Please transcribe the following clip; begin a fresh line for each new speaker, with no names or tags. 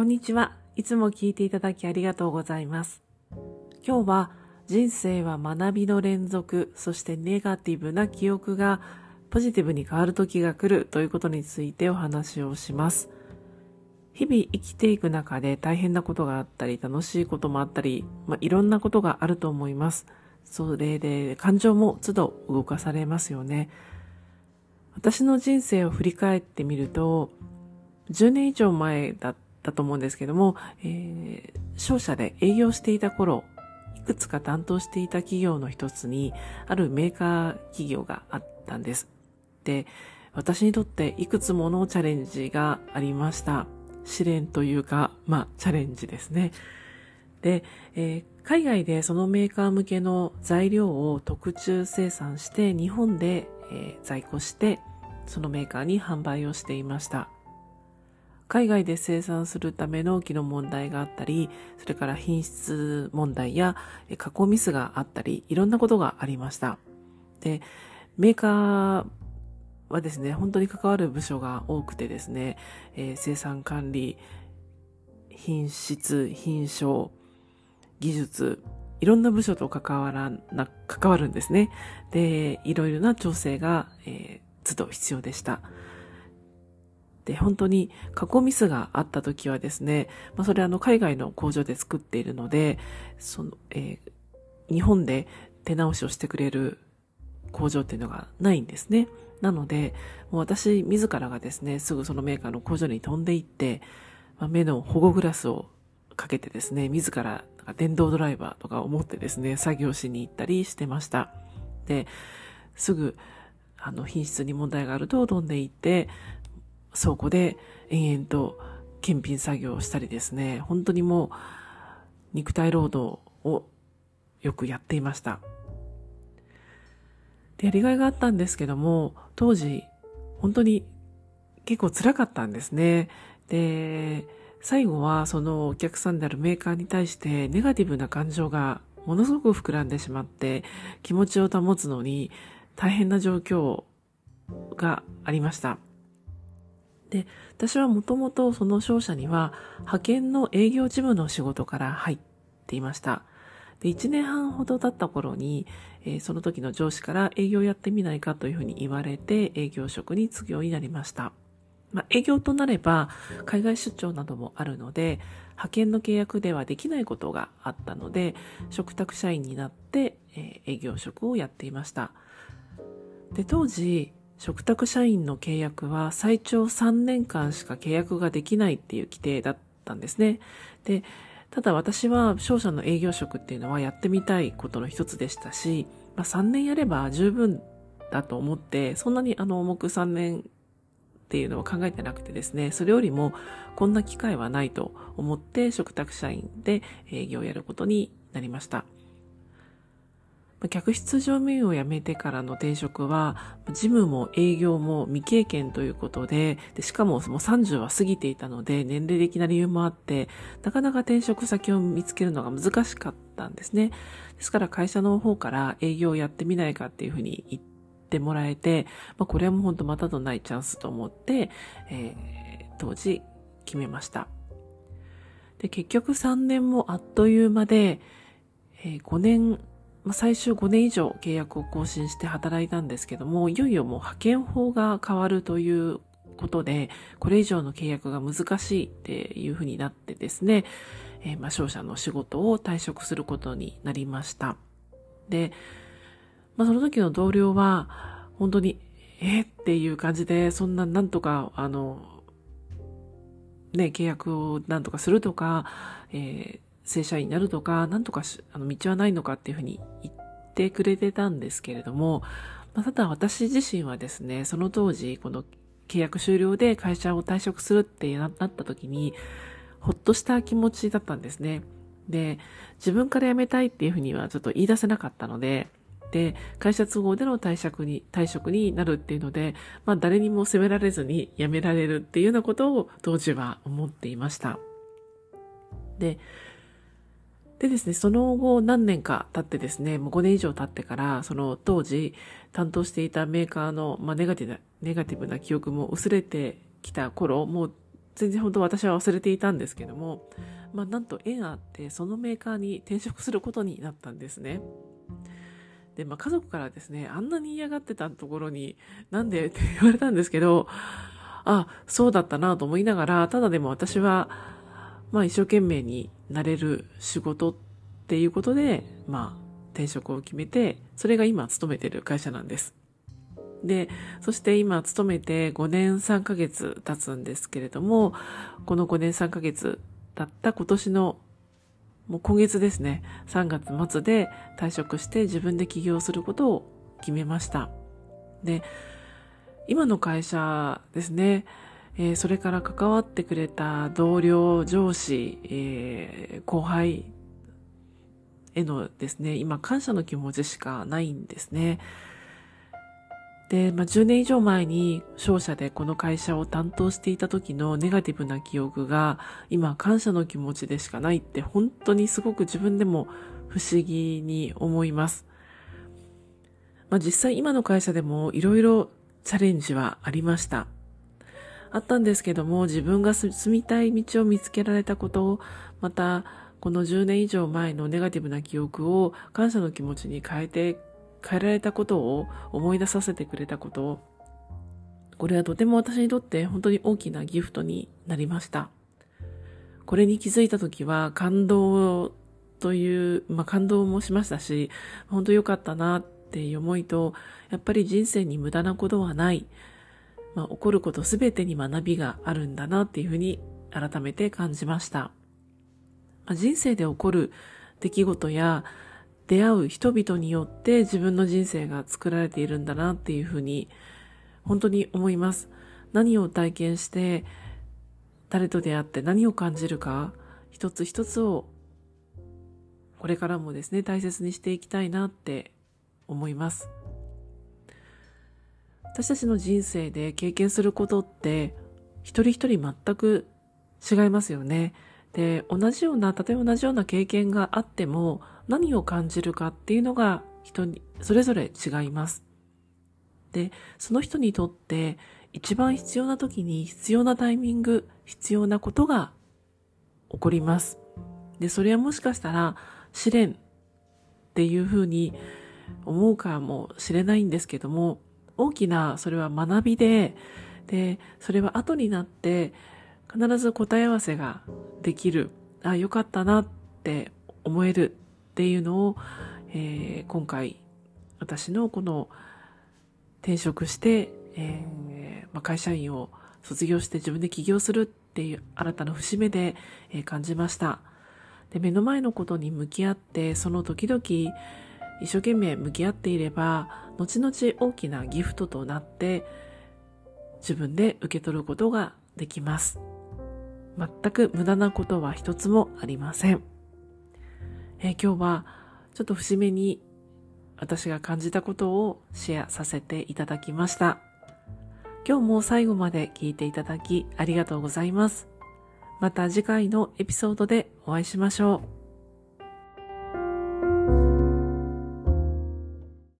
こんにちは。いつも聞いていただきありがとうございます。今日は人生は学びの連続、そしてネガティブな記憶がポジティブに変わる時が来るということについてお話をします。日々生きていく中で大変なことがあったり、楽しいこともあったり、まあ、いろんなことがあると思います。それで感情も都度動かされますよね。私の人生を振り返ってみると、10年以上前だっただと思うんですけども、えー、商社で営業していた頃、いくつか担当していた企業の一つに、あるメーカー企業があったんです。で、私にとっていくつものチャレンジがありました。試練というか、まあ、チャレンジですね。で、えー、海外でそのメーカー向けの材料を特注生産して日本で、えー、在庫してそのメーカーに販売をしていました。海外で生産するための機能問題があったり、それから品質問題や加工ミスがあったり、いろんなことがありました。で、メーカーはですね、本当に関わる部署が多くてですね、えー、生産管理、品質、品証、技術、いろんな部署と関わらな、関わるんですね。で、いろいろな調整が、えー、都度必要でした。で、本当に加工ミスがあった時はですね、まあ、それはあの海外の工場で作っているので、その、えー、日本で手直しをしてくれる工場っていうのがないんですね。なので、もう私自らがですね、すぐそのメーカーの工場に飛んで行って、まあ、目の保護グラスをかけてですね、自ら電動ドライバーとか思ってですね、作業しに行ったりしてました。で、すぐ、あの、品質に問題があると飛んで行って、倉庫で延々と検品作業をしたりですね、本当にもう、肉体労働をよくやっていました。で、やりがいがあったんですけども、当時、本当に結構辛かったんですね。で、最後はそのお客さんであるメーカーに対してネガティブな感情がものすごく膨らんでしまって気持ちを保つのに大変な状況がありました。で、私はもともとその商社には派遣の営業事務の仕事から入っていました。で、1年半ほど経った頃に、えー、その時の上司から営業やってみないかというふうに言われて営業職に就くようになりました。まあ、営業となれば海外出張などもあるので派遣の契約ではできないことがあったので嘱託社員になって、えー、営業職をやっていましたで当時嘱託社員の契約は最長3年間しか契約ができないっていう規定だったんですねでただ私は商社の営業職っていうのはやってみたいことの一つでしたし、まあ、3年やれば十分だと思ってそんなにあの重く3年っていうのを考えてなくてですね、それよりもこんな機会はないと思って嘱託社員で営業をやることになりました。客室乗務員を辞めてからの転職は、事務も営業も未経験ということで、でしかももう30は過ぎていたので、年齢的な理由もあって、なかなか転職先を見つけるのが難しかったんですね。ですから会社の方から営業をやってみないかっていうふうに言って、もらえて、まあ、これはもう本当またとないチャンスと思って、えー、当時決めました。で、結局3年もあっという間で、えー、5年、まあ、最終5年以上契約を更新して働いたんですけども、いよいよもう派遣法が変わるということで、これ以上の契約が難しいっていうふうになってですね、えー、まあ、商社の仕事を退職することになりました。で、まあ、その時の同僚は、本当に、えっていう感じで、そんななんとか、あの、ね、契約をなんとかするとか、えー、正社員になるとか、なんとかあの道はないのかっていうふうに言ってくれてたんですけれども、まあ、ただ私自身はですね、その当時、この契約終了で会社を退職するってなった時に、ほっとした気持ちだったんですね。で、自分から辞めたいっていうふうにはちょっと言い出せなかったので、で、会社都合での退職に、退職になるっていうので、まあ誰にも責められずに辞められるっていうようなことを当時は思っていました。で、でですね、その後何年か経ってですね、もう5年以上経ってから、その当時担当していたメーカーの、まあ、ネガティブな、ネガティブな記憶も薄れてきた頃、もう全然本当私は忘れていたんですけども、まあなんと縁あってそのメーカーに転職することになったんですね。で、まあ家族からですね、あんなに嫌がってたところになんでって言われたんですけど、あ、そうだったなと思いながら、ただでも私は、まあ一生懸命になれる仕事っていうことで、まあ転職を決めて、それが今勤めてる会社なんです。で、そして今勤めて5年3ヶ月経つんですけれども、この5年3ヶ月経った今年のもう今月ですね、3月末で退職して自分で起業することを決めました。で、今の会社ですね、えー、それから関わってくれた同僚、上司、えー、後輩へのですね、今感謝の気持ちしかないんですね。で、まあ、10年以上前に商社でこの会社を担当していた時のネガティブな記憶が今感謝の気持ちでしかないって本当にすごく自分でも不思議に思います。まあ、実際今の会社でもいろいろチャレンジはありました。あったんですけども自分が住みたい道を見つけられたことをまたこの10年以上前のネガティブな記憶を感謝の気持ちに変えて変えられたことを思い出させてくれたことを、これはとても私にとって本当に大きなギフトになりました。これに気づいた時は感動という、まあ感動もしましたし、本当良かったなっていう思いと、やっぱり人生に無駄なことはない、まあ起こることすべてに学びがあるんだなっていうふうに改めて感じました。まあ、人生で起こる出来事や出会う人々によって自分の人生が作られているんだなっていうふうに本当に思います。何を体験して誰と出会って何を感じるか一つ一つをこれからもですね大切にしていきたいなって思います。私たちの人生で経験することって一人一人全く違いますよね。で、同じような、例え同じような経験があっても、何を感じるかっていうのが人に、それぞれ違います。で、その人にとって一番必要な時に必要なタイミング、必要なことが起こります。で、それはもしかしたら試練っていうふうに思うかもしれないんですけども、大きなそれは学びで、で、それは後になって必ず答え合わせができる、あ、よかったなって思えるっていうのを、えー、今回私のこの転職して、えーまあ、会社員を卒業して自分で起業するっていう新たな節目で、えー、感じました。で、目の前のことに向き合って、その時々一生懸命向き合っていれば、後々大きなギフトとなって、自分で受け取ることができます。全く無駄なことは一つもありません。えー、今日はちょっと節目に私が感じたことをシェアさせていただきました。今日も最後まで聞いていただきありがとうございます。また次回のエピソードでお会いしましょう。